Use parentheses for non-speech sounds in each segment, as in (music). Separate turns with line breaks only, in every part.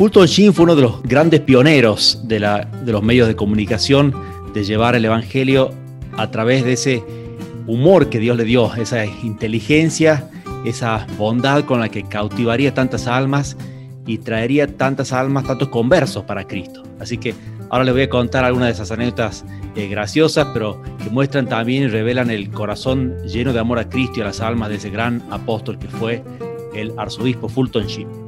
Fulton Sheen fue uno de los grandes pioneros de, los medios de comunicación de llevar el Evangelio a través de ese humor que Dios le dio, esa inteligencia, esa bondad con la que cautivaría tantas almas y traería tantas almas, tantos conversos para Cristo. Así que ahora les voy a contar algunas de esas anécdotas eh, graciosas, pero que muestran también y revelan el corazón lleno de amor a Cristo y a las almas de ese gran apóstol que fue el arzobispo Fulton Sheen.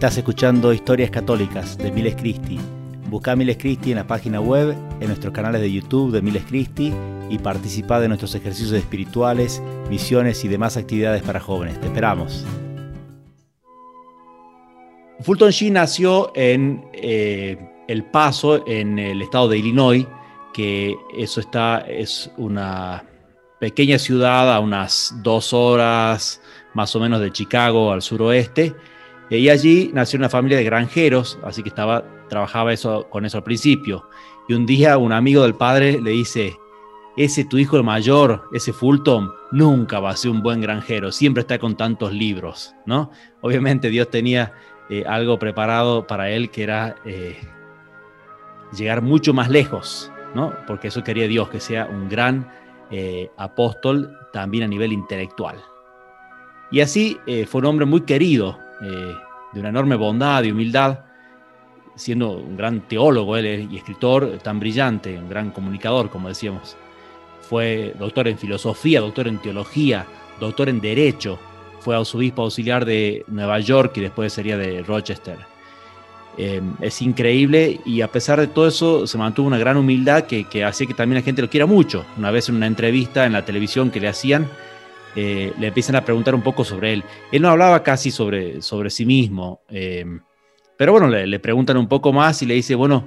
Estás escuchando Historias Católicas de Miles Christi Busca Miles Christi en la página web, en nuestros canales de YouTube de Miles Christi y participa de nuestros ejercicios espirituales, misiones y demás actividades para jóvenes. Te esperamos. Fulton Sheen nació en eh, El Paso, en el estado de Illinois, que eso está, es una pequeña ciudad a unas dos horas más o menos de Chicago al suroeste. Y allí nació una familia de granjeros, así que estaba trabajaba eso, con eso al principio. Y un día un amigo del padre le dice, ese tu hijo el mayor, ese Fulton, nunca va a ser un buen granjero, siempre está con tantos libros, ¿no? Obviamente Dios tenía eh, algo preparado para él que era eh, llegar mucho más lejos, ¿no? Porque eso quería Dios, que sea un gran eh, apóstol también a nivel intelectual. Y así fue un hombre muy querido, de una enorme bondad y humildad, siendo un gran teólogo él, y escritor tan brillante, un gran comunicador, como decíamos. Fue doctor en filosofía, doctor en teología, doctor en derecho. Fue arzobispo auxiliar de Nueva York y después sería de Rochester. Em, es increíble y a pesar de todo eso se mantuvo una gran humildad que, que hacía que también la gente lo quiera mucho. Una vez en una entrevista en la televisión que le hacían, eh, le empiezan a preguntar un poco sobre él. Él no hablaba casi sobre, sobre sí mismo. Em, pero bueno, le, preguntan un poco más y le dice, bueno,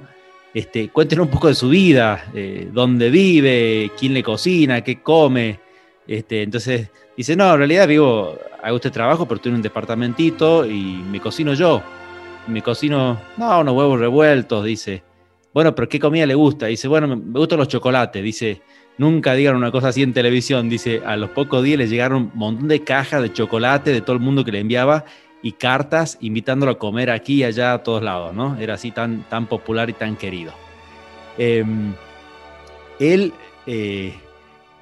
este, cuéntenos un poco de su vida, eh, dónde vive, quién le cocina, qué come. Este, entonces dice, no, en realidad vivo, hago este trabajo, pero estoy un departamentito y me cocino yo. Me cocino, no, unos huevos revueltos, dice. Bueno, pero ¿qué comida le gusta? Dice, bueno, me gustan los chocolates. Dice, nunca digan una cosa así en televisión. Dice, a los pocos días le llegaron un montón de cajas de chocolate de todo el mundo que le enviaba y cartas invitándolo a comer aquí y allá a todos lados, ¿no? Era así tan, tan popular y tan querido. Em, él eh,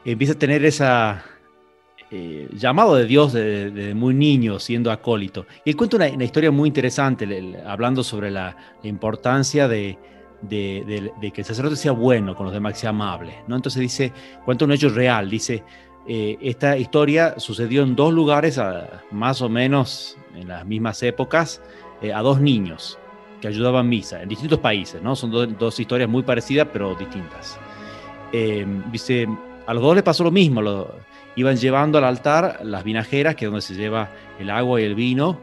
empieza a tener esa eh, llamado de Dios desde muy niño, siendo acólito. Y él cuenta una, historia muy interesante, hablando sobre la, importancia de, de, que el sacerdote sea bueno con los demás, que sea amable. ¿no? Entonces dice, cuenta un hecho real, dice, eh, esta historia sucedió en dos lugares, más o menos en las mismas épocas, eh, a dos niños que ayudaban misa en distintos países, ¿no? Son dos historias muy parecidas, pero distintas. Eh, dice, a los dos les pasó lo mismo, lo, iban llevando al altar las vinajeras, que es donde se lleva el agua y el vino,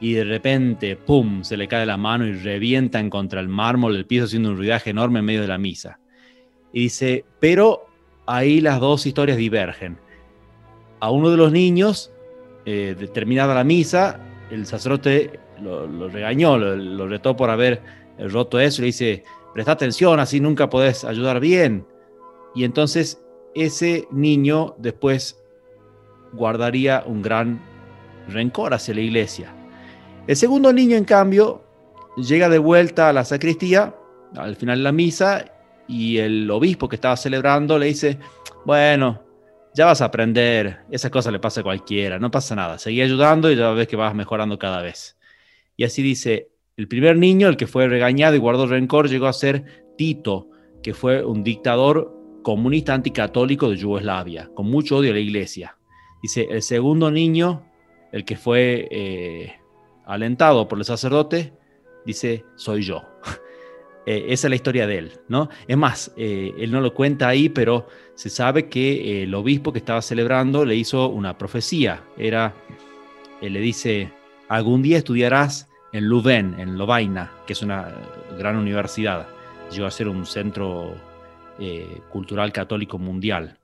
y de repente, ¡pum!, se le cae la mano y revientan contra el mármol del piso haciendo un ruidaje enorme en medio de la misa. Y dice, pero ahí las dos historias divergen. A uno de los niños, eh, terminada la misa, el sacerdote lo, regañó, lo, retó por haber roto eso, le dice, presta atención, así nunca podés ayudar bien. Y entonces ese niño después guardaría un gran rencor hacia la iglesia. El segundo niño, en cambio, llega de vuelta a la sacristía al final de la misa y el obispo que estaba celebrando le dice, bueno, ya vas a aprender, esa cosa le pasa a cualquiera, no pasa nada, seguí ayudando y ya ves que vas mejorando cada vez. Y así dice, el primer niño, el que fue regañado y guardó rencor, llegó a ser Tito, que fue un dictador comunista anticatólico de Yugoslavia, con mucho odio a la iglesia. Dice, el segundo niño, el que fue eh, alentado por el sacerdote, dice, soy yo. (laughs) Eh, esa es la historia de él, ¿no? Es más, eh, él no lo cuenta ahí, pero se sabe que el obispo que estaba celebrando le hizo una profecía. Era, él le dice, algún día estudiarás en Louvain, en Lovaina, que es una gran universidad. Llegó a ser un centro eh, cultural católico mundial.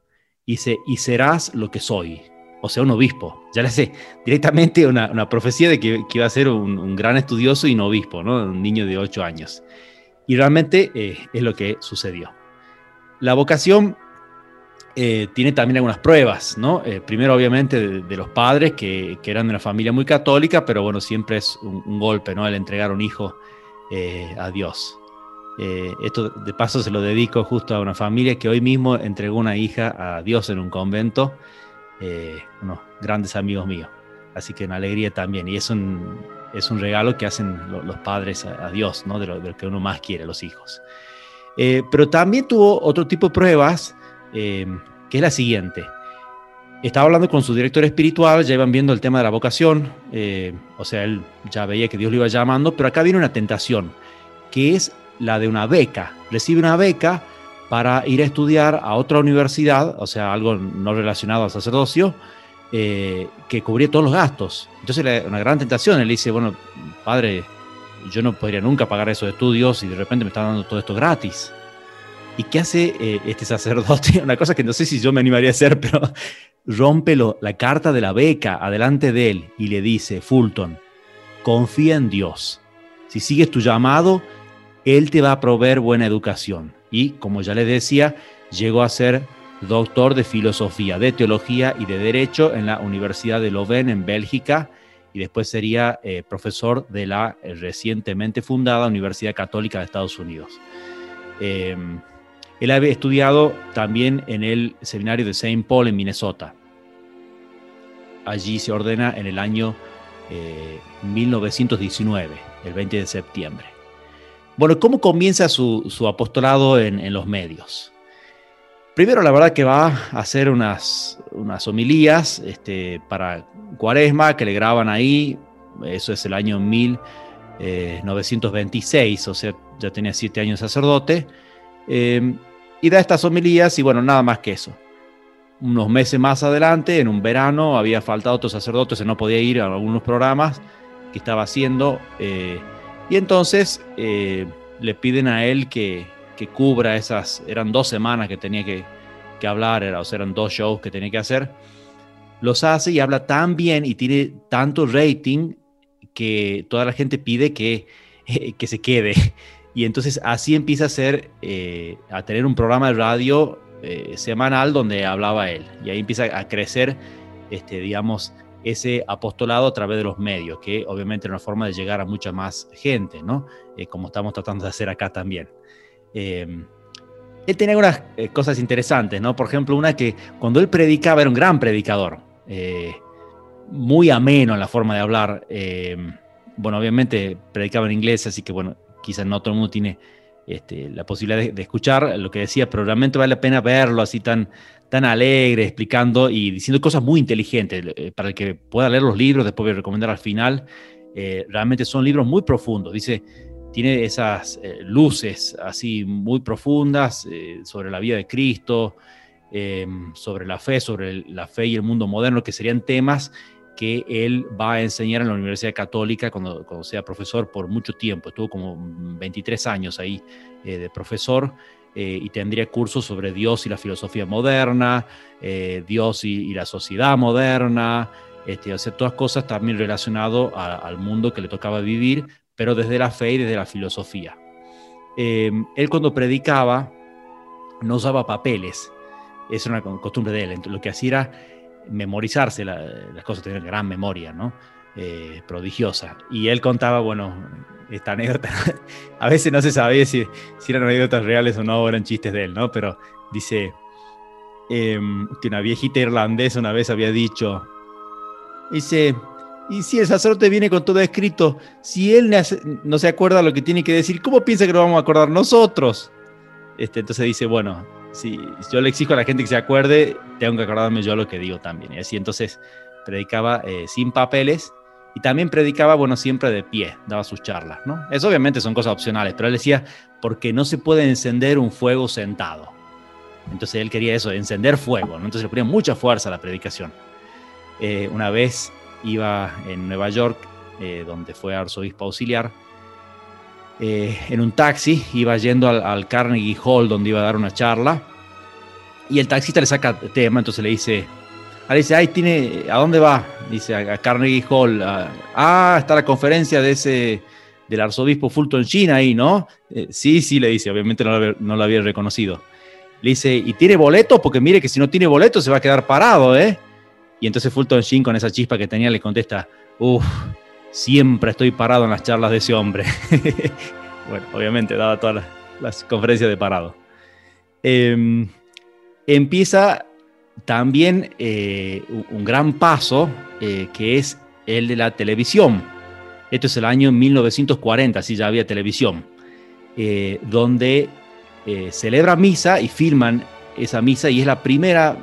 Se, y serás lo que soy, o sea, un obispo. Ya le sé directamente una, profecía de que, iba a ser un, gran estudioso y un obispo, ¿no? Un niño de ocho años. Y realmente eh, es lo que sucedió. La vocación eh, tiene también algunas pruebas, ¿no? Eh, primero, obviamente, de, los padres que, eran de una familia muy católica, pero bueno, siempre es un, golpe, ¿no? El entregar un hijo a Dios. esto de paso se lo dedico justo a una familia que hoy mismo entregó una hija a Dios en un convento, unos grandes amigos míos. Así que una alegría también. Y es un, es un regalo que hacen los padres a, Dios, ¿no? De lo, que uno más quiere, los hijos. pero también tuvo otro tipo de pruebas eh, que es la siguiente. Estaba hablando con su director espiritual, ya iban viendo el tema de la vocación, eh, o sea, él ya veía que Dios lo iba llamando, pero acá viene una tentación, que es la de una beca. Recibe una beca para ir a estudiar a otra universidad, o sea, algo no relacionado al sacerdocio, eh, que cubría todos los gastos. Entonces, una gran tentación, él dice, bueno, padre, yo no podría nunca pagar esos estudios y de repente me están dando todo esto gratis. ¿Y qué hace eh, este sacerdote? (laughs) Una cosa que no sé si yo me animaría a hacer, pero (laughs) rompe la carta de la beca adelante de él y le dice, Fulton, confía en Dios. Si sigues tu llamado, Él te va a proveer buena educación. Y como ya les decía, llegó a ser doctor de filosofía, de teología y de derecho en la Universidad de Louvain en Bélgica y después sería eh, profesor de la eh, recientemente fundada Universidad Católica de Estados Unidos. Em, él había estudiado también en el seminario de St. Paul en Minnesota. Allí se ordena en el año 1919, eh, el 20 de septiembre. Bueno, ¿cómo comienza su, apostolado en, los medios? Primero, la verdad que va a hacer unas, homilías este, para Cuaresma que le graban ahí, eso es el año 1926, o sea, ya tenía siete años sacerdote. Eh, y da estas homilías y bueno, nada más que eso. Unos meses más adelante, en un verano, había faltado otro sacerdote, se no podía ir a algunos programas que estaba haciendo. Eh, y entonces eh, le piden a él que, que, cubra esas, eran dos semanas que tenía que, que hablar, era, o eran dos shows que tenía que hacer. Los hace y habla tan bien y tiene tanto rating que toda la gente pide que, (laughs) que se quede. Y entonces así empieza a, ser, eh, a tener un programa de radio eh, semanal donde hablaba él. Y ahí empieza a crecer, este, digamos, ese apostolado a través de los medios, que obviamente es una forma de llegar a mucha más gente, ¿no? Eh, como estamos tratando de hacer acá también. él tenía unas cosas interesantes, ¿no? Por ejemplo, una que cuando él predicaba era un gran predicador, muy ameno en la forma de hablar. bueno, obviamente predicaba en inglés, así que bueno, quizás no todo el mundo tiene este, la posibilidad de, escuchar lo que decía, pero realmente vale la pena verlo así tan, tan alegre, explicando y diciendo cosas muy inteligentes. Eh, para el que pueda leer los libros, después voy a recomendar al final, eh, realmente son libros muy profundos. Dice, tiene esas eh, luces así muy profundas sobre la vida de Cristo, sobre la fe, sobre la fe y el mundo moderno, que serían temas que él va a enseñar en la Universidad Católica cuando, cuando sea profesor por mucho tiempo. Estuvo como 23 años ahí eh, de profesor eh, y tendría cursos sobre Dios y la filosofía moderna, eh, Dios y, la sociedad moderna, este, hacer todas cosas también relacionado al mundo que le tocaba vivir, pero desde la fe y desde la filosofía. Em, él cuando predicaba no usaba papeles, es una costumbre de él, lo que hacía era memorizarse las cosas, tener gran memoria, ¿no? Eh, prodigiosa. Y él contaba, bueno, esta anécdota, (laughs) a veces no se sabía si, si, eran anécdotas reales o no, eran chistes de él, ¿no? Pero dice em, que una viejita irlandesa una vez había dicho, dice, y si el sacerdote viene con todo escrito, si él no se acuerda lo que tiene que decir, ¿cómo piensa que lo vamos a acordar nosotros? Este, entonces dice, bueno, si yo le exijo a la gente que se acuerde, tengo que acordarme yo lo que digo también. Y así entonces predicaba eh, sin papeles y también predicaba, bueno, siempre de pie, daba sus charlas, ¿no? Eso obviamente son cosas opcionales, pero él decía, porque no se puede encender un fuego sentado. Entonces él quería eso, encender fuego, ¿no? Entonces le ponía mucha fuerza a la predicación. Eh, una vez iba en Nueva York, eh, donde fue arzobispo auxiliar, eh, en un taxi, iba yendo al, Carnegie Hall donde iba a dar una charla y el taxista le saca tema, entonces le dice, dice, ay, tiene, ¿a dónde va? Dice, a, Carnegie Hall. ah, está la conferencia de ese, del arzobispo Fulton Sheen ahí, ¿no? Eh, sí, sí, le dice, obviamente no lo, había, reconocido. le dice, ¿y tiene boleto? Porque mire que si no tiene boleto se va a quedar parado, ¿eh? Y entonces Fulton Sheen con esa chispa que tenía le contesta, uff, siempre estoy parado en las charlas de ese hombre. (laughs) bueno, obviamente, daba todas las, conferencias de parado. Em, empieza también eh, un gran paso eh, que es el de la televisión. Esto es el año 1940, así ya había televisión, eh, donde celebra misa y filman esa misa y es la primera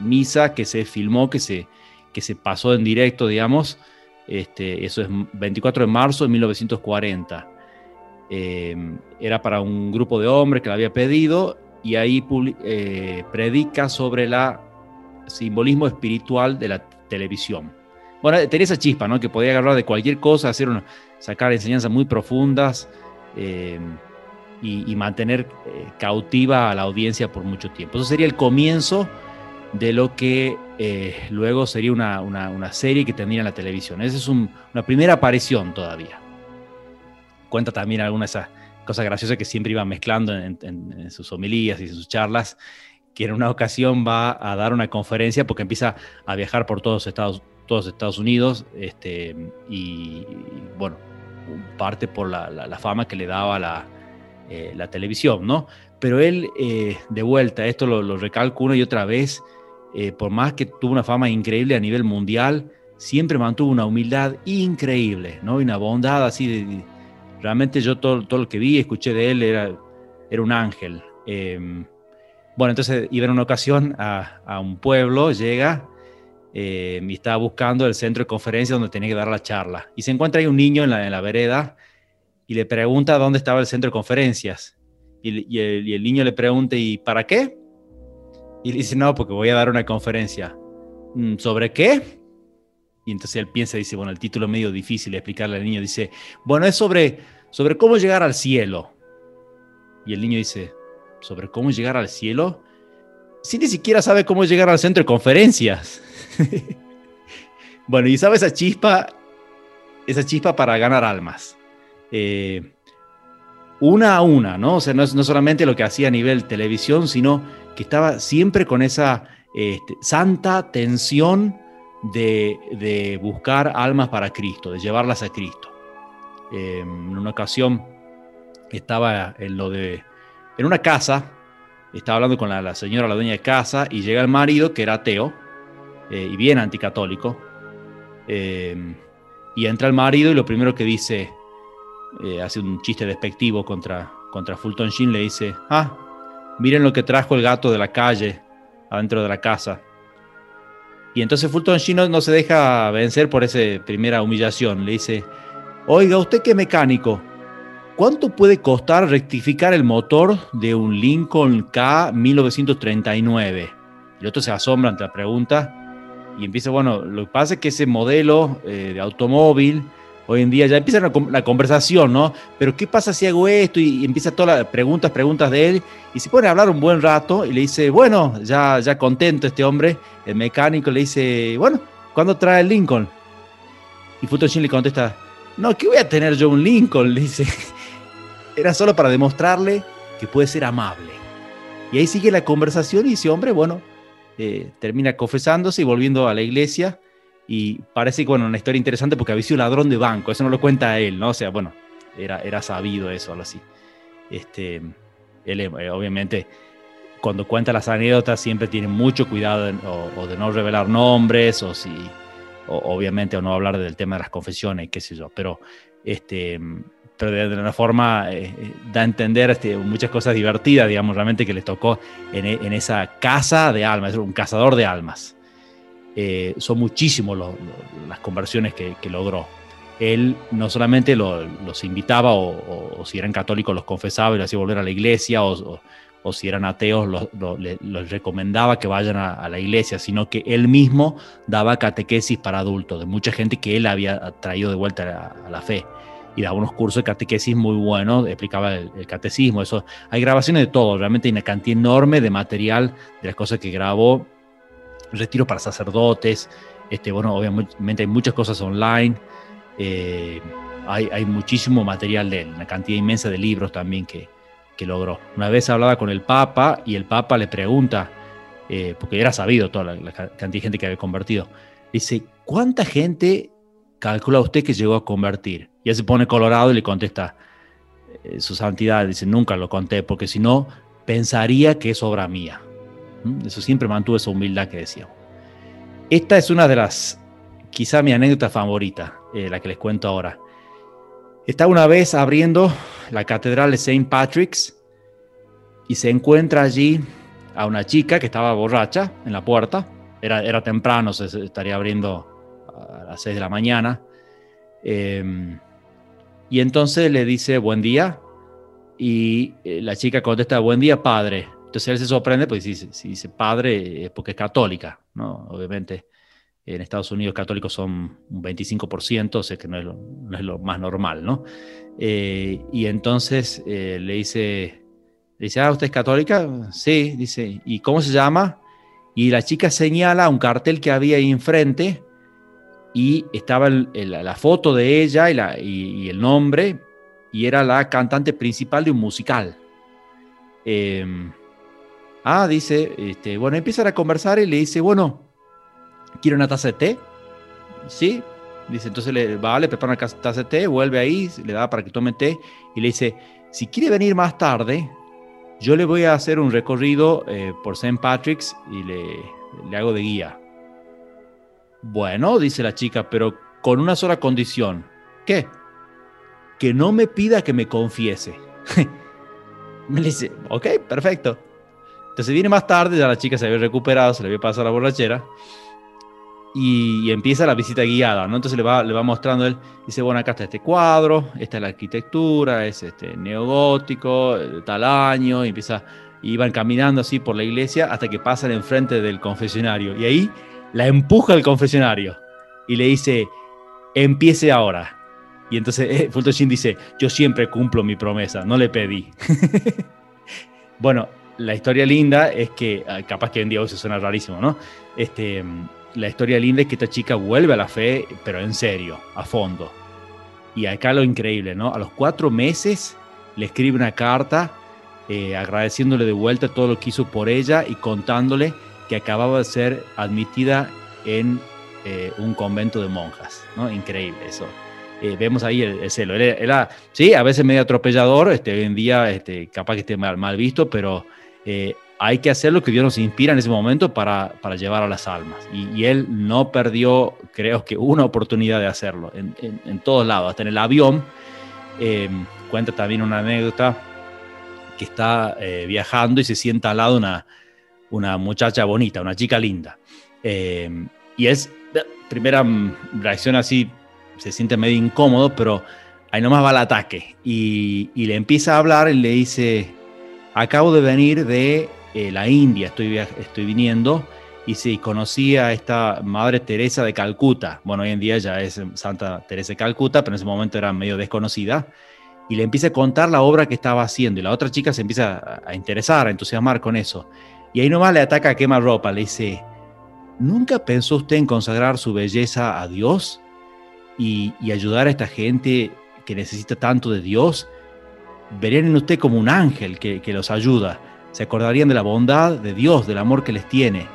misa que se filmó, que se, que se pasó en directo, digamos. Este, eso es 24 de marzo de 1940. era para un grupo de hombres que la había pedido y ahí eh, predica sobre el simbolismo espiritual de la televisión. Bueno, tenía esa chispa, ¿no? Que podía agarrar de cualquier cosa, hacer sacar enseñanzas muy profundas eh, y, mantener eh, cautiva a la audiencia por mucho tiempo. Eso sería el comienzo de lo que luego sería una, serie que tendría en la televisión. Esa es una primera aparición todavía. Cuenta también algunas de esas cosa graciosa que siempre iba mezclando en, sus homilías y sus charlas, que en una ocasión va a dar una conferencia porque empieza a viajar por todos Estados, todos Estados Unidos este, y, bueno, parte por la, fama que le daba la, eh, televisión, ¿no? Pero él, eh, de vuelta, esto lo, recalco una y otra vez, eh, por más que tuvo una fama increíble a nivel mundial, siempre mantuvo una humildad increíble, ¿no? Y una bondad así de, Realmente yo todo, todo lo que vi, escuché de él, era, era un ángel. Em, bueno, entonces iba en una ocasión a, un pueblo, llega em, y estaba buscando el centro de conferencia donde tenía que dar la charla. Y se encuentra ahí un niño en la, en la vereda y le pregunta dónde estaba el centro de conferencias. Y, el, niño le pregunta, ¿y para qué? Y le dice, no, porque voy a dar una conferencia. Mm, ¿Sobre qué? Y entonces él piensa, dice, bueno, el título es medio difícil de explicarle al niño. Dice, bueno, es sobre, sobre cómo llegar al cielo. Y el niño dice, ¿sobre cómo llegar al cielo? Si ni siquiera sabe cómo llegar al centro de conferencias. (laughs) bueno, y sabe esa chispa, esa chispa para ganar almas. Eh, una a una, ¿no? O sea, no es no solamente lo que hacía a nivel televisión, sino que estaba siempre con esa este, santa tensión de, buscar almas para Cristo, de llevarlas a Cristo. Em, en una ocasión estaba en lo de, en una casa, estaba hablando con la, señora, la dueña de casa, y llega el marido que era ateo eh, y bien anticatólico. Em, y entra el marido y lo primero que dice, eh, hace un chiste despectivo contra, contra Fulton Sheen, le dice, ah, miren lo que trajo el gato de la calle adentro de la casa. Y entonces Fulton Sheen no, se deja vencer por esa primera humillación. Le dice, oiga, usted qué mecánico, ¿cuánto puede costar rectificar el motor de un Lincoln K 1939? Y el otro se asombra ante la pregunta y empieza, bueno, lo que pasa es que ese modelo eh, de automóvil hoy en día ya empieza la, conversación, ¿no? Pero ¿qué pasa si hago esto? Y, empieza todas las preguntas, preguntas de él, y se pone a hablar un buen rato y le dice, bueno, ya, ya contento este hombre, el mecánico le dice, bueno, ¿cuándo trae el Lincoln? Y Futoshim le contesta, no, ¿qué voy a tener yo un Lincoln? Le dice, (laughs) era solo para demostrarle que puede ser amable. Y ahí sigue la conversación y ese hombre, bueno, eh, termina confesándose y volviendo a la iglesia y parece que, bueno, una historia interesante porque había sido ladrón de banco, eso no lo cuenta él, ¿no? O sea, bueno, era, era sabido eso, algo así. Este, él, eh, obviamente, cuando cuenta las anécdotas, siempre tiene mucho cuidado o, de no revelar nombres, o si, obviamente, o no hablar del tema de las confesiones, qué sé yo, pero, este, pero de, una forma eh, eh, da a entender este, muchas cosas divertidas, digamos, realmente que les tocó en, en esa casa de almas, un cazador de almas. Eh, son muchísimas las conversiones que, logró. Él no solamente los invitaba o, si eran católicos los confesaba y los hacía volver a la iglesia o, si eran ateos los, recomendaba que vayan a, la iglesia, sino que él mismo daba catequesis para adultos, de mucha gente que él había traído de vuelta a, la fe y daba unos cursos de catequesis muy buenos, explicaba el, el, catecismo, eso. Hay grabaciones de todo, realmente hay una cantidad enorme de material de las cosas que grabó retiro para sacerdotes, este, bueno, obviamente hay muchas cosas online, eh, hay, muchísimo material de él, una cantidad inmensa de libros también que, que logró. Una vez hablaba con el Papa y el Papa le pregunta, eh, porque era sabido toda la, cantidad de gente que había convertido, dice, ¿cuánta gente calcula usted que llegó a convertir? Y él se pone colorado y le contesta, eh, su santidad, dice, nunca lo conté, porque si no, pensaría que es obra mía. Eso siempre mantuvo esa humildad que decía. Esta es una de las, quizá mi anécdota favorita, eh, la que les cuento ahora. Está una vez abriendo la catedral de St. Patrick's y se encuentra allí a una chica que estaba borracha en la puerta. Era, era temprano, se estaría abriendo a las 6 de la mañana. Em, y entonces le dice buen día y eh, la chica contesta buen día padre. Entonces él se sorprende, pues si dice padre es porque es católica, ¿no? Obviamente en Estados Unidos católicos son un 25%, o sea que no es lo, no es lo más normal, ¿no? Eh, y entonces eh, le dice, le dice, ah, ¿usted es católica? Sí, dice, ¿y cómo se llama? Y la chica señala un cartel que había ahí enfrente y estaba la foto de ella y, la, y, el nombre, y era la cantante principal de un musical. Em, ah, dice, este, bueno, empiezan a conversar y le dice, bueno, ¿quiere una taza de té? Sí. Dice, entonces le va, le prepara una taza de té, vuelve ahí, le da para que tome té y le dice, si quiere venir más tarde, yo le voy a hacer un recorrido eh, por St. Patrick's y le, le hago de guía. Bueno, dice la chica, pero con una sola condición. ¿Qué? Que no me pida que me confiese. (laughs) me dice, ok, perfecto. Entonces viene más tarde, ya la chica se había recuperado, se le había pasado la borrachera y, empieza la visita guiada, ¿no? Entonces le va, le va mostrando él, dice, bueno, acá está este cuadro, esta es la arquitectura, es este neogótico, tal año, y empieza, y van caminando así por la iglesia hasta que pasan enfrente del confesionario, y ahí la empuja al confesionario y le dice, empiece ahora. Y entonces eh, dice, yo siempre cumplo mi promesa, no le pedí. (laughs) bueno, la historia linda es que, ah, capaz que en día se suena rarísimo, ¿no? Este, la historia linda es que esta chica vuelve a la fe, pero en serio, a fondo. Y acá lo increíble, ¿no? A los cuatro meses le escribe una carta eh, agradeciéndole de vuelta todo lo que hizo por ella y contándole que acababa de ser admitida en eh, un convento de monjas, ¿no? Increíble eso. Eh, vemos ahí el, celo. Era, sí, a veces medio atropellador, este, hoy en día este, capaz que esté mal, mal visto, pero hay que hacer lo que Dios nos inspira en ese momento para, para llevar a las almas. Y, él no perdió, creo que, una oportunidad de hacerlo en, en, todos lados, hasta en el avión. Eh, cuenta también una anécdota que está eh, viajando y se sienta al lado una, una muchacha bonita, una chica linda. Eh, y es, primera reacción así, se siente medio incómodo, pero ahí nomás va el ataque. Y le empieza a hablar y le dice, acabo de venir de eh, la India, estoy, estoy viniendo, y sí, conocí a esta Madre Teresa de Calcuta. Bueno, hoy en día ya es Santa Teresa de Calcuta, pero en ese momento era medio desconocida. Y le empieza a contar la obra que estaba haciendo. Y la otra chica se empieza a, interesar, a entusiasmar con eso. Y ahí nomás le ataca a quema ropa. Le dice, ¿nunca pensó usted en consagrar su belleza a Dios? Y, ayudar a esta gente que necesita tanto de Dios. Verían en usted como un ángel que, que los ayuda se acordarían de la bondad de Dios, del amor que les tiene.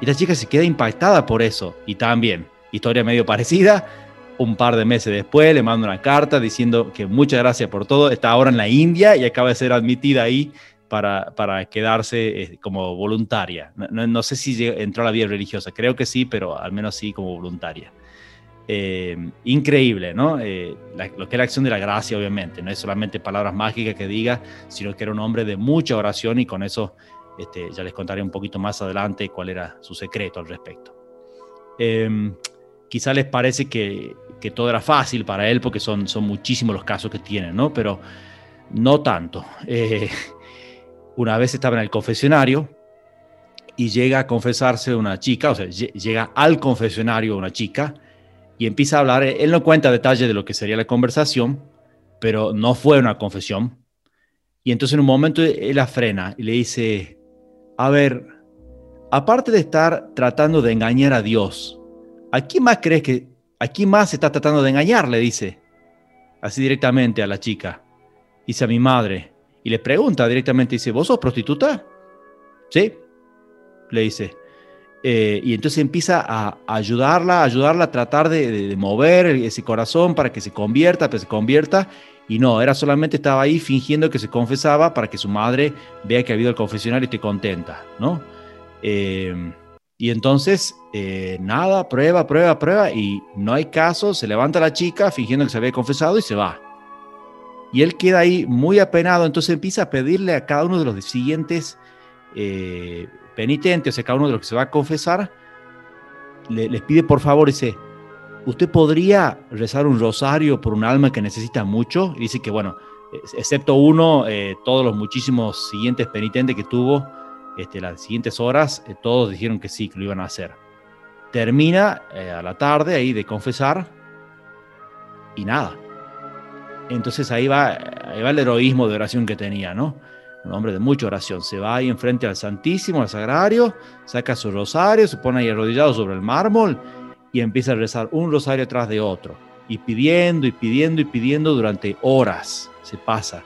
Y la chica se queda impactada por eso. Y también, historia medio parecida, un par de meses después le manda una carta diciendo que muchas gracias por todo, está ahora en la India y acaba de ser admitida ahí para, para quedarse eh, como voluntaria. No, no, sé si entró a la vida religiosa, creo que sí, pero al menos sí como voluntaria. Eh, increíble, ¿no? Eh, lo que es la acción de la gracia, obviamente, no es solamente palabras mágicas que diga, sino que era un hombre de mucha oración y con eso este, ya les contaré un poquito más adelante cuál era su secreto al respecto. Eh, quizá les parece que, todo era fácil para él porque son, son muchísimos los casos que tiene, ¿no? Pero no tanto. Eh, una vez estaba en el confesionario y llega a confesarse una chica, o sea, llega al confesionario una chica, y empieza a hablar. Él no cuenta detalles de lo que sería la conversación, pero no fue una confesión. Y entonces en un momento él la frena y le dice, a ver, aparte de estar tratando de engañar a Dios, ¿a quién más crees que, a quién más está tratando de engañar? Le dice, así directamente a la chica. Dice a mi madre. y le pregunta directamente, dice, ¿vos sos prostituta? Sí, le dice. Eh, y entonces empieza a ayudarla, ayudarla a tratar de, mover ese corazón para que se convierta, que se convierta. Y no, era solamente estaba ahí fingiendo que se confesaba para que su madre vea que ha habido el confesionario y esté contenta, ¿no? Eh, y entonces, eh, nada, prueba, prueba, prueba, y no hay caso, se levanta la chica fingiendo que se había confesado y se va. Y él queda ahí muy apenado, entonces empieza a pedirle a cada uno de los siguientes penitente, o sea, cada uno de los que se va a confesar, les pide por favor, dice, ¿usted podría rezar un rosario por un alma que necesita mucho? Y dice que, bueno, excepto uno, eh, todos los muchísimos siguientes penitentes que tuvo, este, las siguientes horas, eh, todos dijeron que sí, que lo iban a hacer. Termina eh, a la tarde ahí de confesar y nada. Entonces ahí va, ahí va el heroísmo de oración que tenía, ¿no? Un hombre de mucha oración, se va ahí enfrente al Santísimo, al Sagrario, saca su rosario, se pone ahí arrodillado sobre el mármol y empieza a rezar un rosario tras de otro, y pidiendo y pidiendo y pidiendo durante horas, se pasa.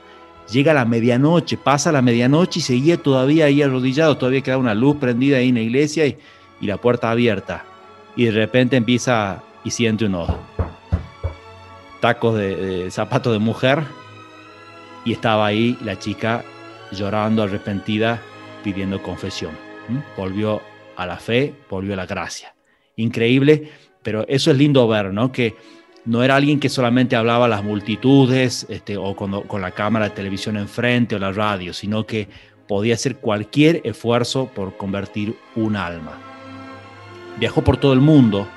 Llega la medianoche, pasa la medianoche y seguía todavía ahí arrodillado, todavía queda una luz prendida ahí en la iglesia y, la puerta abierta. Y de repente empieza y siente unos tacos de, de zapato de mujer y estaba ahí la chica llorando arrepentida, pidiendo confesión. Volvió a la fe, volvió a la gracia. Increíble, pero eso es lindo ver, ¿no? Que no era alguien que solamente hablaba a las multitudes este, o con, la cámara de televisión enfrente o la radio, sino que podía hacer cualquier esfuerzo por convertir un alma. Viajó por todo el mundo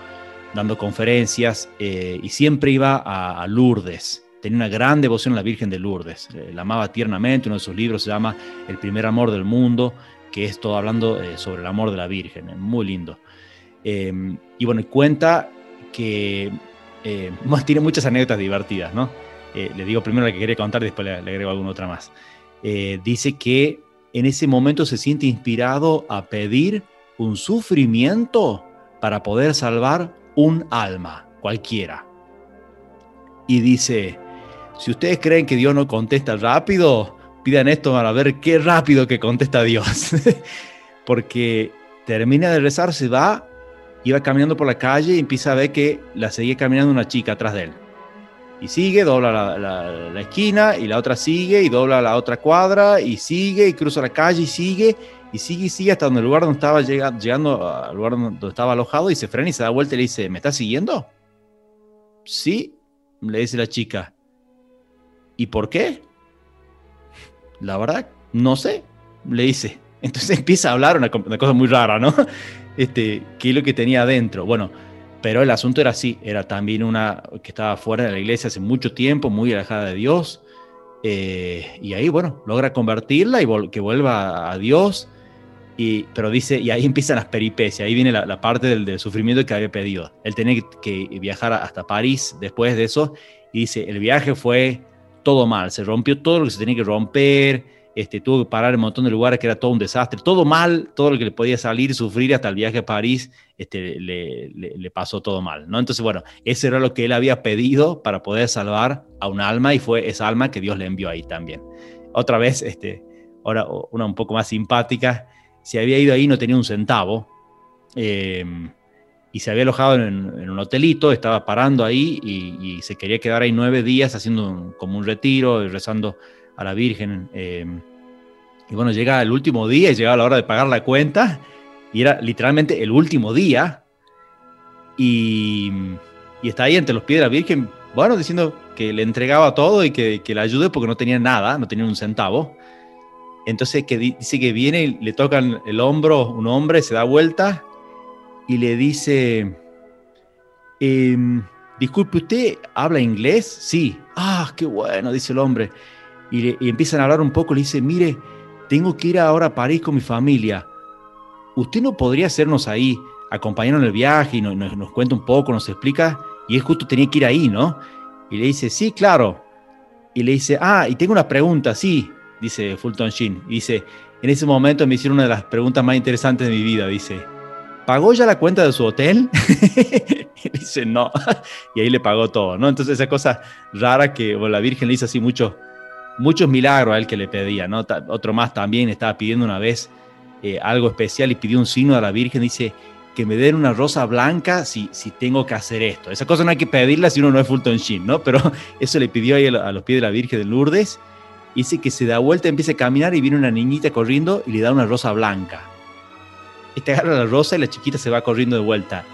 dando conferencias eh, y siempre iba a Lourdes tenía una gran devoción a la Virgen de Lourdes, eh, la amaba tiernamente, uno de sus libros se llama El primer amor del mundo, que es todo hablando eh, sobre el amor de la Virgen, muy lindo. Em, y bueno, cuenta que eh, (laughs) tiene muchas anécdotas divertidas, ¿no? le digo primero la que quería contar y después le, le agrego alguna otra más. dice que en ese momento se siente inspirado a pedir un sufrimiento para poder salvar un alma, cualquiera. Y dice, si ustedes creen que Dios no contesta rápido, pidan esto para ver qué rápido que contesta Dios. (laughs) Porque termina de rezar, se va, iba caminando por la calle y empieza a ver que la seguía caminando una chica atrás de él. Y sigue, dobla la, esquina y la otra sigue y dobla la otra cuadra y sigue y cruza la calle y sigue y sigue y sigue hasta donde el lugar donde estaba llegando, llegando al lugar donde estaba alojado y se frena y se da vuelta y le dice, ¿me estás siguiendo? Sí, le dice la chica. ¿Y por qué? La verdad, no sé, le dice. Entonces (laughs) empieza a hablar una, cosa muy rara, ¿no? (laughs) Este, ¿Qué es lo que tenía adentro? Bueno, pero el asunto era así, era también una que estaba fuera de la iglesia hace mucho tiempo, muy alejada de Dios, eh, y ahí, bueno, logra convertirla y que vuelva a Dios, y, pero dice, y ahí empiezan las peripecias, ahí viene la, parte del, del, sufrimiento que había pedido. Él tenía que viajar hasta París después de eso, y dice, el viaje fue todo mal, se rompió todo lo que se tenía que romper, este, tuvo que parar en un montón de lugares que era todo un desastre, todo mal, todo lo que le podía salir, sufrir hasta el viaje a París, este, le, pasó todo mal, ¿no? Entonces, bueno, ese era lo que él había pedido para poder salvar a un alma y fue esa alma que Dios le envió ahí también. Otra vez, este, ahora una un poco más simpática, si había ido ahí no tenía un centavo, eh, y se había alojado en, un hotelito, estaba parando ahí y, se quería quedar ahí nueve días haciendo como un retiro y rezando a la Virgen. Em, y bueno, llega el último día y la hora de pagar la cuenta y era literalmente el último día y, está ahí entre los pies de la Virgen, bueno, diciendo que le entregaba todo y que, que le ayude porque no tenía nada, no tenía un centavo. Entonces que dice que viene y le tocan el hombro un hombre, se da vuelta y le dice, em, disculpe, ¿usted habla inglés? Sí. Ah, qué bueno, dice el hombre. Y, empiezan a hablar un poco, le dice, mire, tengo que ir ahora a París con mi familia. ¿Usted no podría hacernos ahí, acompañarnos en el viaje y nos, cuenta un poco, nos explica? Y él justo tenía que ir ahí, ¿no? Y le dice, sí, claro. Y le dice, ah, y tengo una pregunta, sí, dice Fulton Sheen. Y dice, en ese momento me hicieron una de las preguntas más interesantes de mi vida, dice ¿pagó ya la cuenta de su hotel? (laughs) dice, no. y ahí le pagó todo, ¿no? Entonces esa cosa rara que la Virgen le hizo así mucho, muchos milagros a él que le pedía, ¿no? Otro más también estaba pidiendo una vez eh, algo especial y pidió un signo a la Virgen, dice que me den una rosa blanca si, si tengo que hacer esto. Esa cosa no hay que pedirla si uno no es Fulton Sheen, ¿no? Pero (laughs) eso le pidió ahí a los pies de la Virgen de Lourdes. Dice que se da vuelta, empieza a caminar y viene una niñita corriendo y le da una rosa blanca. Este agarra la rosa y la chiquita se va corriendo de vuelta.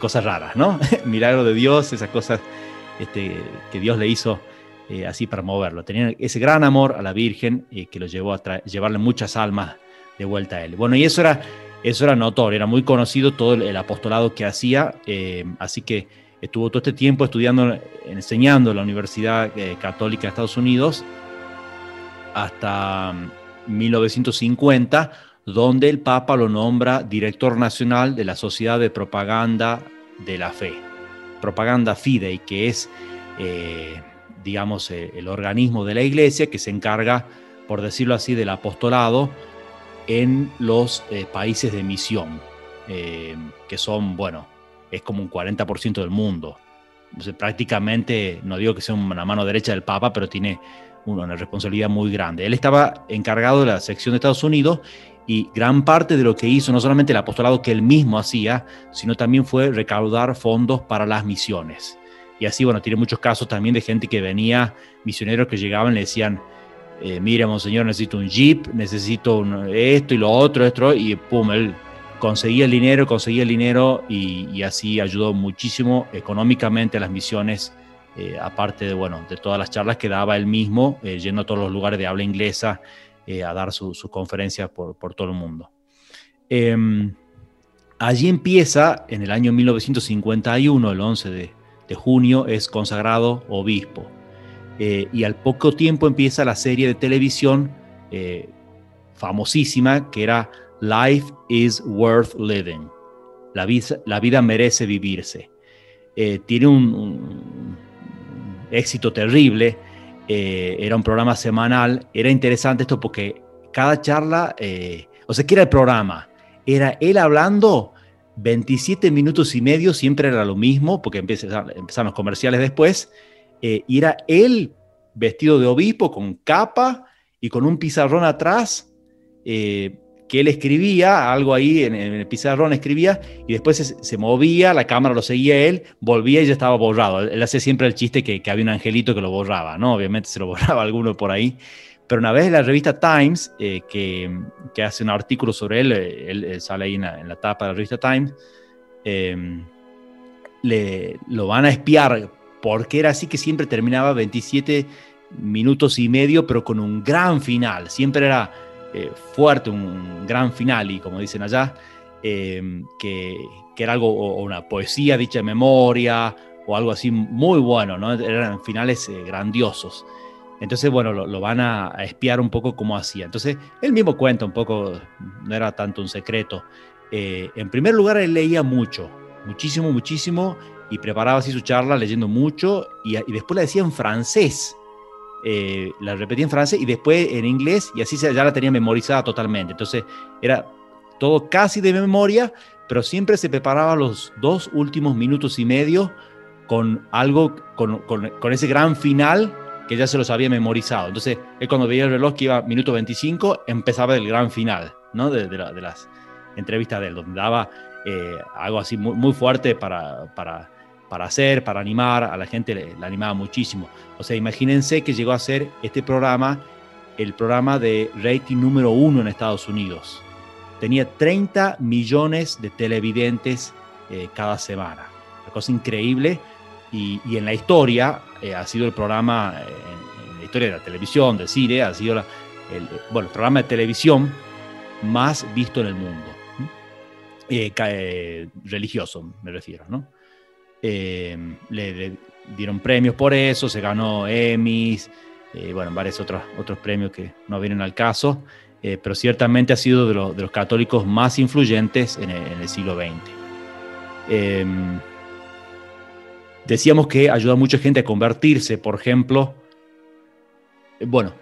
Cosas raras, ¿no? (laughs) Milagro de Dios, esas cosas este, que Dios le hizo eh, así para moverlo. Tenía ese gran amor a la Virgen eh, que lo llevó a llevarle muchas almas de vuelta a él. Bueno, y eso era, eso era notorio, era muy conocido todo el, apostolado que hacía, eh, así que estuvo todo este tiempo estudiando, enseñando en la Universidad Católica de Estados Unidos hasta 1950, mm, donde el Papa lo nombra director nacional de la Sociedad de Propaganda de la Fe, Propaganda Fidei, que es digamos, eh, el organismo de la iglesia que se encarga, por decirlo así, del apostolado en los eh, países de misión, eh, que son, bueno, es como un 40% del mundo. prácticamente, no digo que sea una mano derecha del Papa, pero tiene una responsabilidad muy grande. Él estaba encargado de la sección de Estados Unidos y gran parte de lo que hizo, no solamente el apostolado que él mismo hacía, sino también fue recaudar fondos para las misiones. Y así, bueno, tiene muchos casos también de gente que venía, misioneros que llegaban y le decían, eh, mire, monseñor, necesito un jeep, necesito esto y lo otro, esto, y pum, él conseguía el dinero, conseguía el dinero y, así ayudó muchísimo económicamente a las misiones, eh, aparte de, bueno, de todas las charlas que daba él mismo, eh, yendo a todos los lugares de habla inglesa a dar sus su conferencias por, todo el mundo. Em, allí empieza, en el año 1951, el 11 de, junio es consagrado obispo. Eh, y al poco tiempo empieza la serie de televisión eh, famosísima que era Life is Worth Living. La la vida merece vivirse. Eh, tiene un, éxito terrible. Era un programa semanal. Era interesante esto porque cada charla, o sea, ¿qué era el programa? Era él hablando 27 minutos y medio siempre era lo mismo, porque empezaron, los comerciales después, eh, y era él vestido de obispo, con capa y con un pizarrón atrás, eh, que él escribía, algo ahí en, el pizarrón escribía, y después se, movía, la cámara lo seguía él, volvía y ya estaba borrado. Él, hace siempre el chiste que, que, había un angelito que lo borraba, ¿no? Obviamente se lo (laughs) borraba alguno por ahí. Pero una vez la revista Times, eh, que, hace un artículo sobre él, eh, él, sale ahí en la, tapa de la revista Times, em, le, lo van a espiar porque era así que siempre terminaba 27 minutos y medio, pero con un gran final. Siempre era eh, fuerte, un gran final, y como dicen allá, em, que, que, era algo, o una poesía dicha en memoria, o algo así muy bueno, ¿no? Eran finales grandiosos. Entonces, bueno, lo, van a, espiar un poco cómo hacía. Entonces, él mismo cuenta un poco, no era tanto un secreto. Eh, en primer lugar, él leía mucho, muchísimo, muchísimo, y preparaba así su charla leyendo mucho, y, después la decía en francés. Eh, la repetía en francés y después en inglés, y así ya la tenía memorizada totalmente. Entonces, era todo casi de memoria, pero siempre se preparaba los dos últimos minutos y medio con algo, con, con ese gran final que ya se los había memorizado. Entonces, él cuando veía el reloj que iba minuto 25, empezaba el gran final, ¿no? De, las entrevistas de él, donde daba eh, algo así muy, fuerte para, para, hacer, para animar, a la gente le, animaba muchísimo. O sea, imagínense que llegó a ser este programa el programa de rating número uno en Estados Unidos. Tenía 30 millones de televidentes eh, cada semana. Una cosa increíble y, en la historia eh, ha sido el programa, eh, en, la historia de la televisión, de cine, ha sido el, bueno, el programa de televisión más visto en el mundo. Religioso, me refiero, ¿no? Le, dieron premios por eso, se ganó Emmys, bueno, varios otros, otros premios que no vienen al caso, pero ciertamente ha sido de, los, católicos más influyentes en el, siglo XX. Decíamos que ayuda a mucha gente a convertirse, por ejemplo, bueno,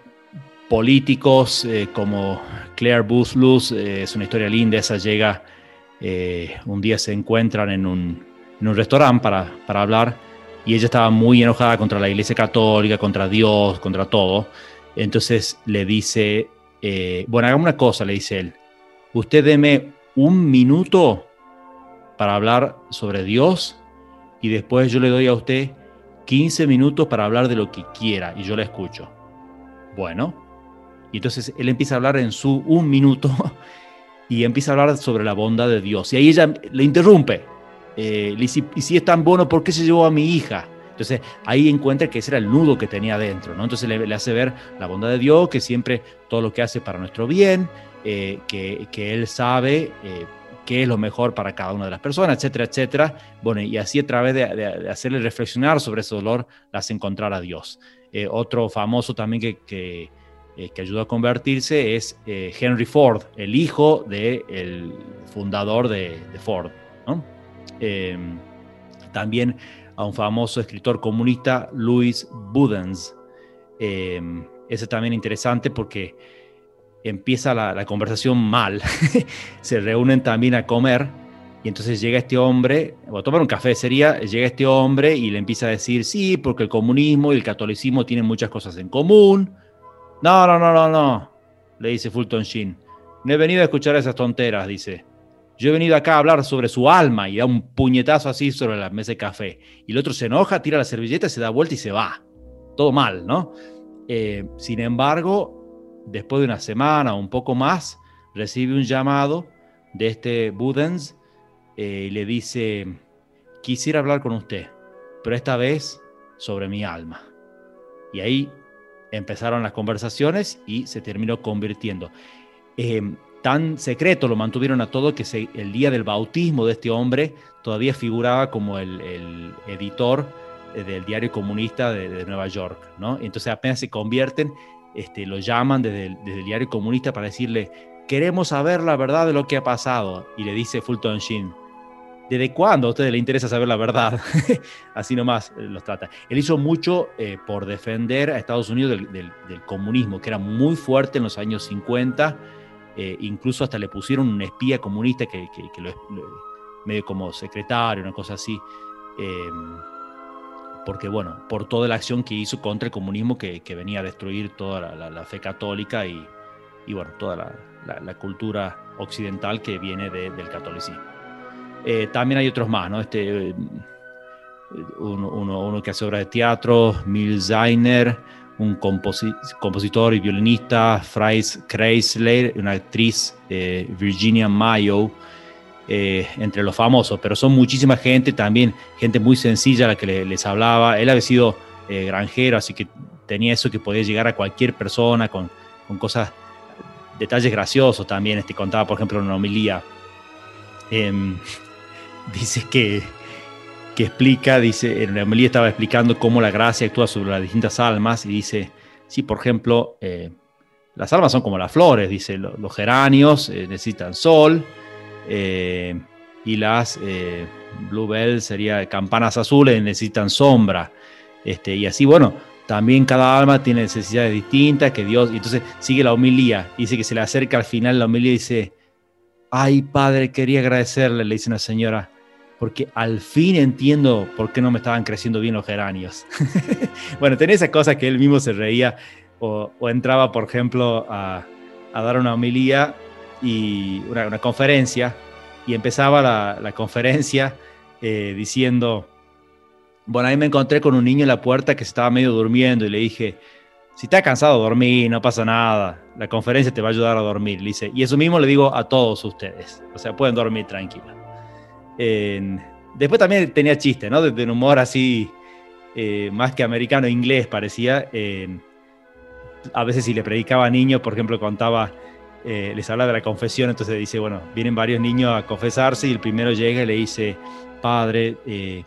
políticos eh, como Claire Booth eh, es una historia linda, esa llega, eh, un día se encuentran en un, en un restaurante para, para, hablar y ella estaba muy enojada contra la Iglesia Católica, contra Dios, contra todo. Entonces le dice, eh, bueno, hagamos una cosa, le dice él, usted deme un minuto para hablar sobre Dios y después yo le doy a usted 15 minutos para hablar de lo que quiera y yo le escucho. Bueno, y entonces él empieza a hablar en su un minuto (laughs) y empieza a hablar sobre la bondad de Dios. Y ahí ella le interrumpe. Eh, le y si es tan bueno, ¿por qué se llevó a mi hija? Entonces ahí encuentra que ese era el nudo que tenía dentro, ¿no? Entonces le, hace ver la bondad de Dios, que siempre todo lo que hace para nuestro bien, eh, que, que, Él sabe eh, qué es lo mejor para cada una de las personas, etcétera, etcétera. Bueno, y así a través de, hacerle reflexionar sobre ese dolor, la hace encontrar a Dios. otro famoso también que, que eh, que ayudó a convertirse es eh, Henry Ford, el hijo del fundador de, Ford. Em, también a un famoso escritor comunista, Louis Budens. Em, ese también interesante porque empieza la, conversación mal. (laughs) Se reúnen también a comer y entonces llega este hombre, o a tomar un café sería, llega este hombre y le empieza a decir, sí, porque el comunismo y el catolicismo tienen muchas cosas en común, no, no, no, no, no, le dice Fulton Sheen. No he venido a escuchar esas tonteras, dice. Yo he venido acá a hablar sobre su alma y da un puñetazo así sobre la mesa de café. Y el otro se enoja, tira la servilleta, se da vuelta y se va. Todo mal, ¿no? Eh, sin embargo, después de una semana o un poco más, recibe un llamado de este Budens eh, y le dice, quisiera hablar con usted, pero esta vez sobre mi alma. Y ahí empezaron las conversaciones y se terminó convirtiendo. Em, tan secreto lo mantuvieron a todo que el día del bautismo de este hombre todavía figuraba como el, editor eh, del diario comunista de, Nueva York, ¿no? Entonces apenas se convierten, este, lo llaman desde el, diario comunista para decirle, queremos saber la verdad de lo que ha pasado. Y le dice Fulton Sheen, ¿Desde cuándo a ustedes les interesa saber la verdad? (laughs) Así nomás eh, los trata. Él hizo mucho eh, por defender a Estados Unidos del, comunismo, que era muy fuerte en los años 50. Eh, incluso hasta le pusieron un espía comunista que, lo, medio como secretario, una cosa así. Em, porque, bueno, por toda la acción que hizo contra el comunismo que, venía a destruir toda la, fe católica y, bueno, toda la, cultura occidental que viene del catolicismo. Eh, también hay otros más, ¿no? Este, eh, uno, uno, que hace obras de teatro, Mill Un compositor y violinista, Fries Kreisler, una actriz, eh, Virginia Mayo, entre los famosos, pero son muchísima gente, también gente muy sencilla a la que les hablaba. Él había sido granjero, así que tenía eso que podía llegar a cualquier persona con, con cosas, detalles graciosos también. Este, contaba, por ejemplo, una homilía. Em, (laughs) dice que, que explica, dice, en la homilía estaba explicando cómo la gracia actúa sobre las distintas almas y dice, sí, por ejemplo, eh, las almas son como las flores, dice, los, geranios eh, necesitan sol eh, y las bluebells, sería campanas azules, necesitan sombra. Este, y así, bueno, también cada alma tiene necesidades distintas, que Dios, y entonces sigue la homilía, dice que se le acerca al final la homilía y dice, ay padre, quería agradecerle, le dice una señora, porque al fin entiendo por qué no me estaban creciendo bien los geranios. (laughs) bueno, tenía esas cosas que él mismo se reía o, entraba, por ejemplo, a, dar una homilía y una, conferencia y empezaba la, conferencia eh, diciendo, bueno, ahí me encontré con un niño en la puerta que estaba medio durmiendo y le dije, si estás cansado de dormir, no pasa nada, la conferencia te va a ayudar a dormir, dice. Y eso mismo le digo a todos ustedes, o sea, pueden dormir después también tenía chiste, ¿no? De, un humor así, eh, más que americano, inglés parecía. a veces si le predicaba a niños, por ejemplo, contaba, eh, les habla de la confesión, entonces dice, bueno, vienen varios niños a confesarse y el primero llega y le dice, padre, eh,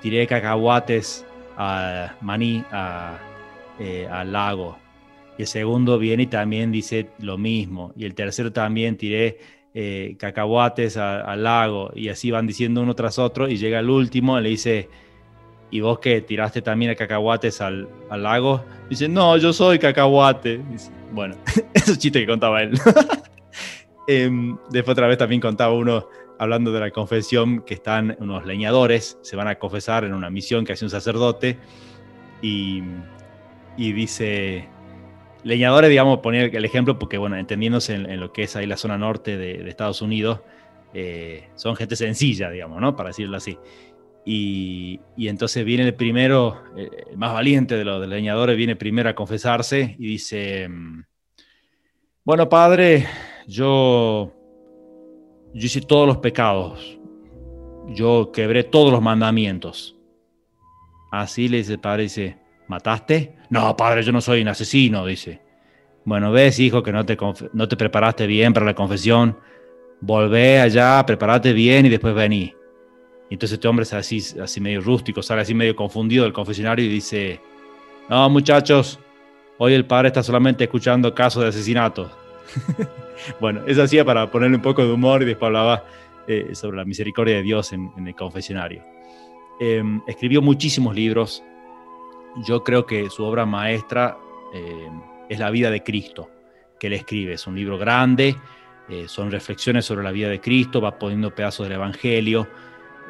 tiré cacahuates a maní, al lago. Y el segundo viene y también dice lo mismo. Y el tercero también tiré eh, cacahuates al lago y así van diciendo uno tras otro y llega el último y le dice, ¿y vos que tiraste también a cacahuates al, lago? Dice, no, yo soy cacahuate. bueno, eso (laughs) es chiste que contaba él. (laughs) Em, después otra vez también contaba uno hablando de la confesión, que están unos leñadores, se van a confesar en una misión que hace un sacerdote, y, dice, leñadores, digamos, poner el ejemplo, porque bueno, entendiéndose en, lo que es ahí la zona norte de, Estados Unidos, eh, son gente sencilla, digamos, ¿no? Para decirlo así. Y, entonces viene el primero, el más valiente de los, leñadores, viene primero a confesarse y dice, bueno, padre, yo yo hice todos los pecados, yo quebré todos los mandamientos. Así le dice el padre, dice, ¿mataste? No, padre, yo no soy un asesino, dice. Bueno, ves, hijo, que no te, no te preparaste bien para la confesión. Volvé allá, prepárate bien y después vení. Y entonces este hombre es así, así medio rústico, sale así medio confundido del confesionario y dice, no, muchachos, hoy el padre está solamente escuchando casos de asesinato. (laughs) bueno, eso hacía para ponerle un poco de humor y después hablaba eh, sobre la misericordia de Dios en, el confesionario. Em, escribió muchísimos libros. Yo creo que su obra maestra em, es La vida de Cristo, que él escribe. Es un libro grande, eh, son reflexiones sobre la vida de Cristo, va poniendo pedazos del Evangelio,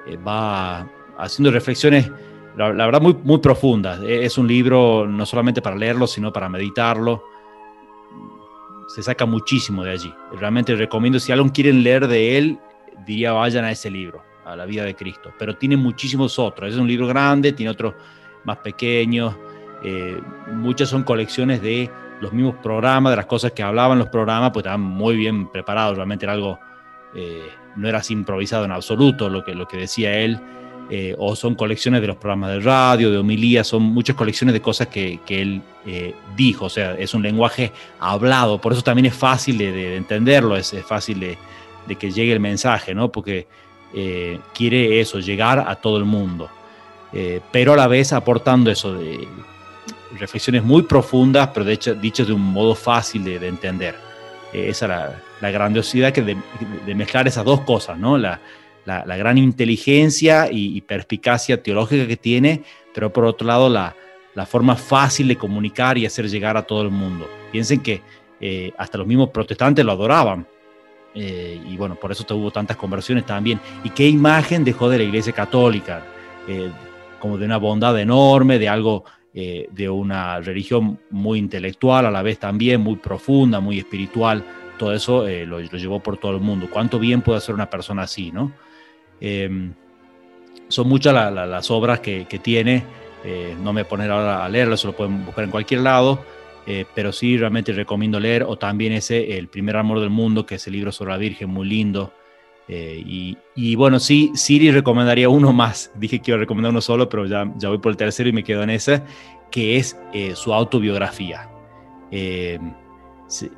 eh, va haciendo reflexiones, la, verdad, muy, muy profundas. Es un libro no solamente para leerlo, sino para meditarlo se saca muchísimo de allí. Realmente recomiendo, si algo quieren leer de él, diría vayan a ese libro, a la vida de Cristo. Pero tiene muchísimos otros. Es un libro grande, tiene otros más pequeños. Eh, muchas son colecciones de los mismos programas, de las cosas que hablaban los programas, pues estaban muy bien preparados. Realmente era algo, eh, no era así improvisado en absoluto lo que, lo que decía él. Eh, o son colecciones de los programas de radio, de homilías, son muchas colecciones de cosas que, él eh, dijo, o sea, es un lenguaje hablado, por eso también es fácil de, entenderlo, es, fácil de, que llegue el mensaje, ¿no? Porque quiere eso, llegar a todo el mundo, pero a la vez aportando eso, de reflexiones muy profundas, pero de hecho, dichas de un modo fácil de, entender. esa es la, la grandiosidad que de, mezclar esas dos cosas, ¿no? La, la, gran inteligencia y, perspicacia teológica que tiene, pero por otro lado la, forma fácil de comunicar y hacer llegar a todo el mundo. Piensen que eh, hasta los mismos protestantes lo adoraban. Eh, y bueno, por eso tuvo tantas conversiones también. ¿Y qué imagen dejó de la Iglesia Católica? Eh, como de una bondad enorme, de algo, de una religión muy intelectual, a la vez también muy profunda, muy espiritual. Todo eso lo, lo, llevó por todo el mundo. ¿Cuánto bien puede hacer una persona así, no? Em, son muchas las obras que, tiene. Eh, no me poner ahora a leerlo, se lo pueden buscar en cualquier lado. Eh, pero sí realmente recomiendo leer. O también ese, El primer amor del mundo, que es el libro sobre la Virgen, muy lindo. Eh, y, bueno, sí, Siri recomendaría uno más. (laughs) Dije que iba a recomendar uno solo, pero ya, voy por el tercero y me quedo en ese, que es su autobiografía. Em,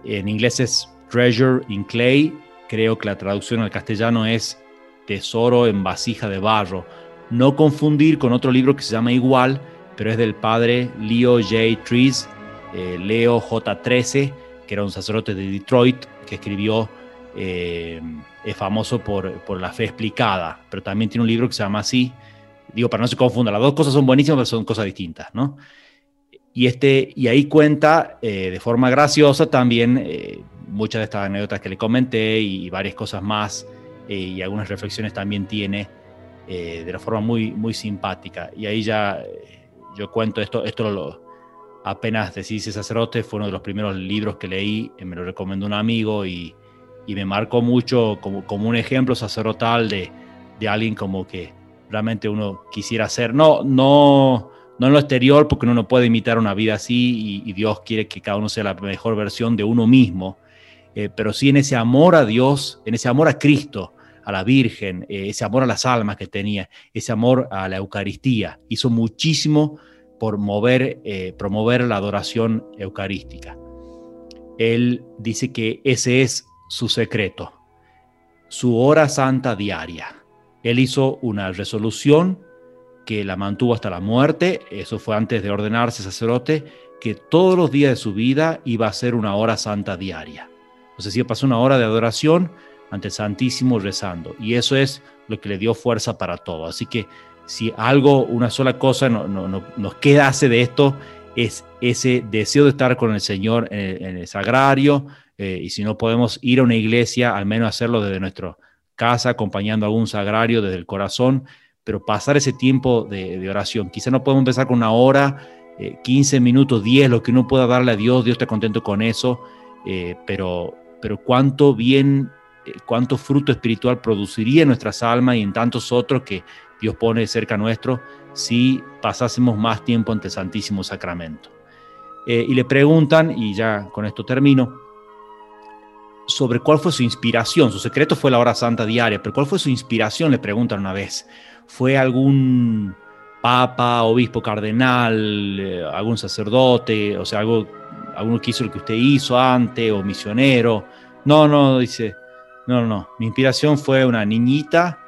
en inglés es Treasure in Clay. Creo que la traducción al castellano es Tesoro en vasija de barro. No confundir con otro libro que se llama igual, pero es del padre Leo J. Trees, eh, Leo J. que era un sacerdote de Detroit, que escribió, eh, es famoso por, por, la fe explicada, pero también tiene un libro que se llama así. Digo, para no se confunda, las dos cosas son buenísimas, pero son cosas distintas, ¿no? Y, este, y ahí cuenta eh, de forma graciosa también muchas de estas anécdotas que le comenté y varias cosas más eh, y algunas reflexiones también tiene eh, de la forma muy, muy simpática. Y ahí ya eh, yo cuento esto, esto lo, apenas decidí sacerdote, fue uno de los primeros libros que leí, me lo recomendó un amigo y, y me marcó mucho como, como un ejemplo sacerdotal de, de, alguien como que realmente uno quisiera ser, no, no, no en lo exterior, porque uno no puede imitar una vida así y, y Dios quiere que cada uno sea la mejor versión de uno mismo, pero sí en ese amor a Dios, en ese amor a Cristo, a la Virgen, eh, ese amor a las almas que tenía, ese amor a la Eucaristía. Hizo muchísimo por mover, eh, promover la adoración eucarística. Él dice que ese es su secreto, su hora santa diaria. Él hizo una resolución que la mantuvo hasta la muerte, eso fue antes de ordenarse sacerdote, que todos los días de su vida iba a ser una hora santa diaria. Entonces, si pasó una hora de adoración, ante el Santísimo rezando. Y eso es lo que le dio fuerza para todo. Así que si algo, una sola cosa no, nos queda hace de esto, es ese deseo de estar con el Señor en, el sagrario. Eh, y si no podemos ir a una iglesia, al menos hacerlo desde nuestro casa acompañando a algún sagrario desde el corazón, pero pasar ese tiempo de, oración. Quizá no podemos empezar con una hora, 15 eh, minutos, 10, lo que uno pueda darle a Dios, Dios está contento con eso, eh, pero, pero cuánto bien, eh, cuánto fruto espiritual produciría en nuestras almas y en tantos otros que Dios pone cerca nuestro si pasásemos más tiempo ante el Santísimo Sacramento. y le preguntan, y ya con esto termino, sobre cuál fue su inspiración. Su secreto fue la hora santa diaria, pero cuál fue su inspiración, le preguntan una vez. ¿Fue algún papa, obispo, cardenal, eh, algún sacerdote, o sea, algo, alguno que hizo lo que usted hizo antes, o misionero? No, no, dice, no, no, mi inspiración fue una niñita,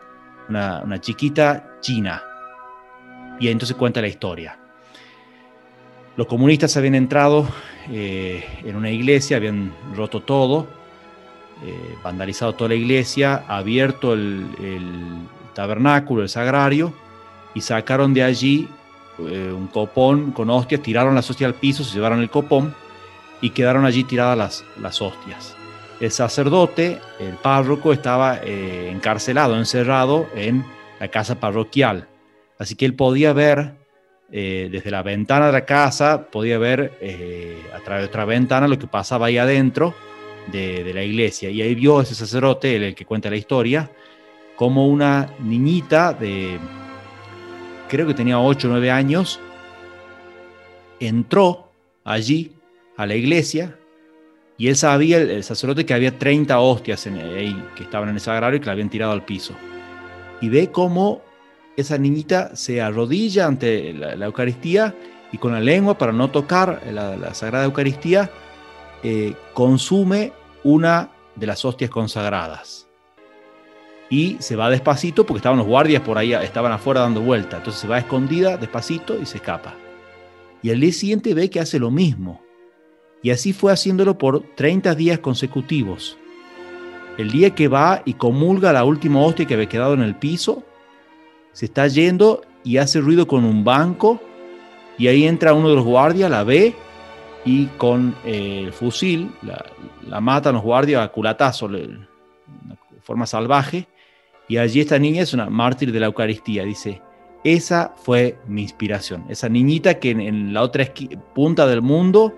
una, chiquita china. Y entonces cuenta la historia. Los comunistas habían entrado eh, en una iglesia, habían roto todo, eh, vandalizado toda la iglesia, abierto el, tabernáculo, el sagrario, y sacaron de allí eh, un copón con hostias, tiraron las hostias al piso, se llevaron el copón y quedaron allí tiradas las, hostias. El sacerdote, el párroco, estaba eh, encarcelado, encerrado en la casa parroquial. Así que él podía ver desde la ventana de la casa, podía ver a través de otra ventana lo que pasaba ahí adentro de, la iglesia. Y ahí vio ese sacerdote, el, que cuenta la historia, como una niñita de, creo que tenía 8 o 9 años, entró allí a la iglesia y él sabía, el, sacerdote, que había 30 hostias en, que estaban en el sagrario y que la habían tirado al piso. Y ve cómo esa niñita se arrodilla ante la, Eucaristía y con la lengua, para no tocar la Sagrada Eucaristía, eh, consume una de las hostias consagradas. Y se va despacito porque estaban los guardias por ahí, estaban afuera dando vuelta. Entonces se va escondida despacito y se escapa. Y al día siguiente ve que hace lo mismo. Y así fue haciéndolo por 30 días consecutivos. El día que va y comulga la última hostia que había quedado en el piso, se está yendo y hace ruido con un banco. Y ahí entra uno de los guardias, la ve y con eh, el fusil la, matan los guardias a culatazo, de forma salvaje. Y allí esta niña es una mártir de la Eucaristía. Dice, esa fue mi inspiración. Esa niñita que en, la otra punta del mundo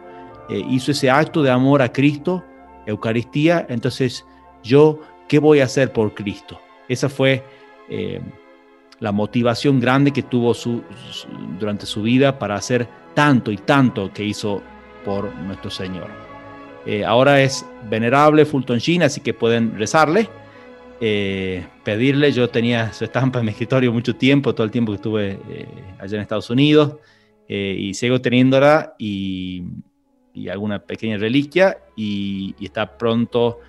eh, hizo ese acto de amor a Cristo, Eucaristía. Entonces, yo, ¿qué voy a hacer por Cristo? Esa fue eh, la motivación grande que tuvo durante su vida para hacer tanto y tanto que hizo por nuestro Señor. Eh, ahora es venerable Fulton Sheen, así que pueden rezarle, eh, pedirle. Yo tenía su estampa en mi escritorio mucho tiempo, todo el tiempo que estuve eh, allá en Estados Unidos, y sigo teniéndola y, alguna pequeña reliquia, y, y está pronto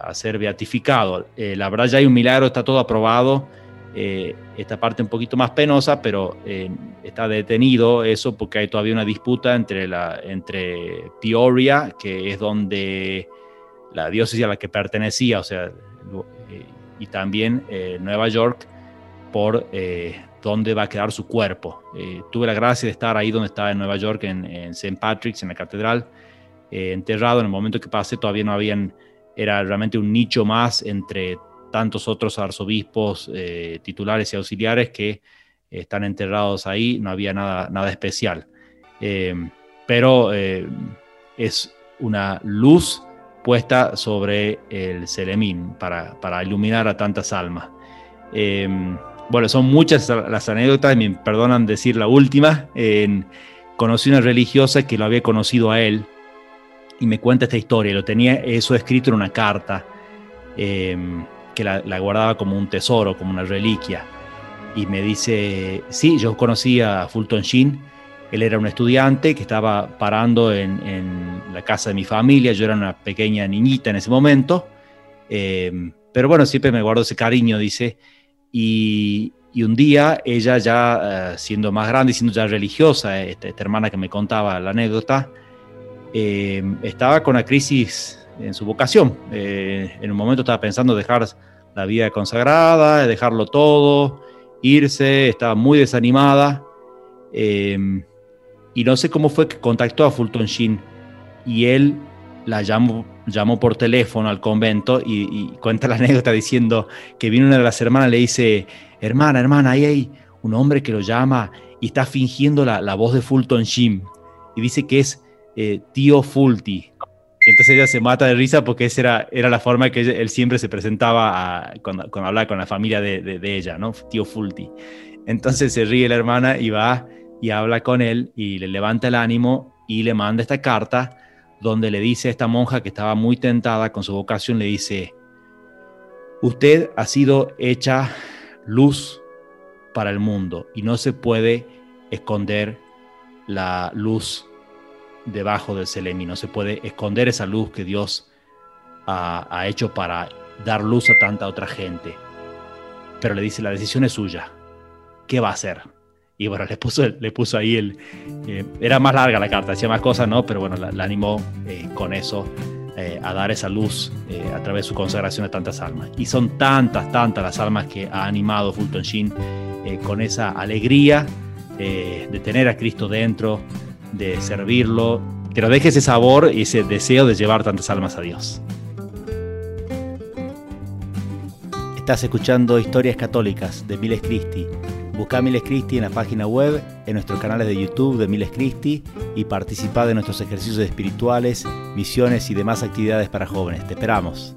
a ser beatificado. la verdad ya hay un milagro, está todo aprobado. Eh, esta parte un poquito más penosa, pero eh, está detenido eso porque hay todavía una disputa entre, la, entre Peoria, que es donde la diócesis a la que pertenecía, o sea, eh, y también Nueva York, por dónde va a quedar su cuerpo. tuve la gracia de estar ahí donde estaba en Nueva York, en, en St. Patrick's, en la catedral, enterrado. En el momento que pasé todavía no habían, era realmente un nicho más entre tantos otros arzobispos eh, titulares y auxiliares que están enterrados ahí, no había nada, nada especial. Eh, pero eh, es una luz puesta sobre el Selemín para, para iluminar a tantas almas. bueno, son muchas las anécdotas, me perdonan decir la última. conocí una religiosa que lo había conocido a él y me cuenta esta historia, lo tenía eso escrito en una carta que la, guardaba como un tesoro, como una reliquia. Y me dice, sí, yo conocí a Fulton Sheen, él era un estudiante que estaba parando en, la casa de mi familia, yo era una pequeña niñita en ese momento, eh, pero bueno, siempre me guardo ese cariño, dice, y, un día ella ya eh, siendo más grande, siendo ya religiosa, esta, hermana que me contaba la anécdota, eh, estaba con una crisis en su vocación. Eh, en un momento estaba pensando dejar la vida consagrada, dejarlo todo, irse, estaba muy desanimada. Eh, y no sé cómo fue que contactó a Fulton Sheen y él la llamó llamó por teléfono al convento y, cuenta la (laughs) anécdota diciendo que vino una de las hermanas y le dice, hermana, hermana, ahí hay un hombre que lo llama y está fingiendo la, voz de Fulton Sheen y dice que es eh, tío Fulti. Entonces ella se mata de risa porque esa era, era la forma que él siempre se presentaba cuando, hablaba con la familia de, de, ella, ¿no? Tío Fulti. Entonces se ríe la hermana y va y habla con él y le levanta el ánimo y le manda esta carta donde le dice a esta monja que estaba muy tentada con su vocación, le dice, usted ha sido hecha luz para el mundo y no se puede esconder la luz debajo del Selemi, no se puede esconder esa luz que Dios ha, hecho para dar luz a tanta otra gente. Pero le dice, la decisión es suya. ¿Qué va a hacer? Y bueno, le puso, le puso ahí el... Eh, era más larga la carta, decía más cosas, ¿no? Pero bueno, la, animó eh, con eso eh, a dar esa luz a través de su consagración a tantas almas. Y son tantas, tantas las almas que ha animado Fulton Sheen con esa alegría de tener a Cristo dentro, de servirlo, que nos deje ese sabor y ese deseo de llevar tantas almas a Dios. Estás escuchando Historias Católicas de Miles Christi. Busca Miles Christi en la página web, en nuestros canales de YouTube de Miles Christi y participa de nuestros ejercicios espirituales, misiones y demás actividades para jóvenes. Te esperamos.